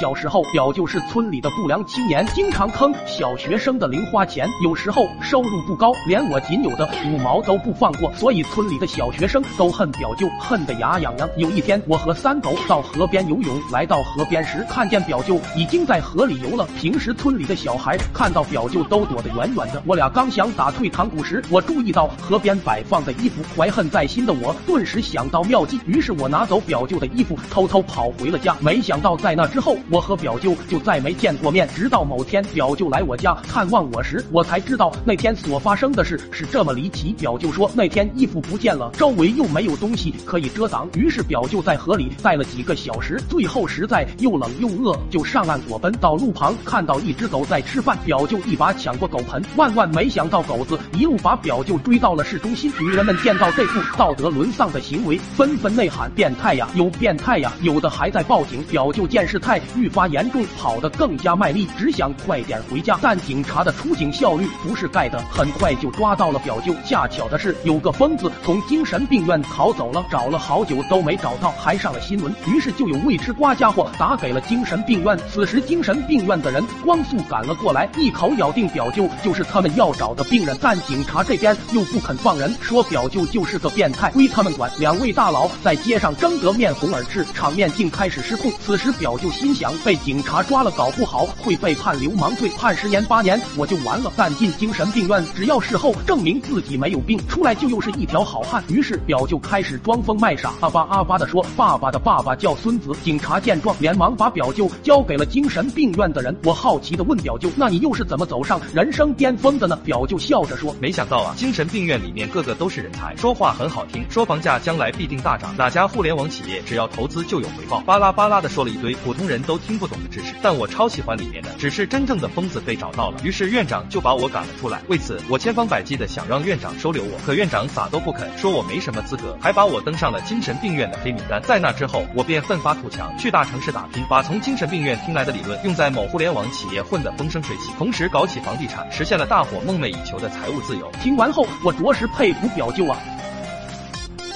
小时候，表舅是村里的不良青年，经常坑小学生的零花钱，有时候收入不高，连我仅有的五毛都不放过，所以村里的小学生都恨表舅，恨得牙痒痒。有一天，我和三狗到河边游泳，来到河边时，看见表舅已经在河里游了。平时村里的小孩看到表舅都躲得远远的。我俩刚想打退堂鼓时，我注意到河边摆放的衣服，怀恨在心的我顿时想到妙计，于是我拿走表舅的衣服，偷偷跑回了家。没想到在那之后，我和表舅就再没见过面。直到某天，表舅来我家看望我时，我才知道那天所发生的事是这么离奇。表舅说那天衣服不见了，周围又没有东西可以遮挡，于是表舅在河里待了几个小时，最后实在又冷又饿，就上岸裸奔到路旁，看到一只狗在吃饭，表舅一把抢过狗盆，万万没想到狗子一路把表舅追到了市中心。女人们见到这副道德沦丧的行为，纷纷内喊变态呀，有变态呀，有的还在报警。表舅见事态愈发严重，跑得更加卖力，只想快点回家。但警察的出警效率不是盖的，很快就抓到了表舅。恰巧的是，有个疯子从精神病院逃走了，找了好久都没找到，还上了新闻。于是就有未吃瓜家伙打给了精神病院。此时精神病院的人光速赶了过来，一口咬定表舅就是他们要找的病人。但警察这边又不肯放人，说表舅就是个变态，归他们管。两位大佬在街上争得面红耳赤，场面竟开始失控。此时表舅心想，被警察抓了，搞不好会被判流氓罪，判十年八年我就完了。但进精神病院，只要事后证明自己没有病，出来就又是一条好汉。于是表舅开始装疯卖傻，阿巴阿巴的说爸爸的爸爸叫孙子。警察见状，连忙把表舅交给了精神病院的人。我好奇的问表舅，那你又是怎么走上人生巅峰的呢？表舅笑着说，没想到啊，精神病院里面个个都是人才，说话很好听，说房价将来必定大涨，哪家互联网企业只要投资就有回报，巴拉巴拉的说了一堆普通人都听不懂的知识。但我超喜欢里面的，只是真正的疯子被找到了，于是院长就把我赶了出来。为此，我千方百计的想让院长收留我，可院长咋都不肯，说我没什么资格，还把我登上了精神病院的黑名单。在那之后，我便奋发图强，去大城市打拼，把从精神病院听来的理论用在某互联网企业混得风生水起，同时搞起房地产，实现了大伙梦寐以求的财务自由。听完后，我着实佩服表舅啊。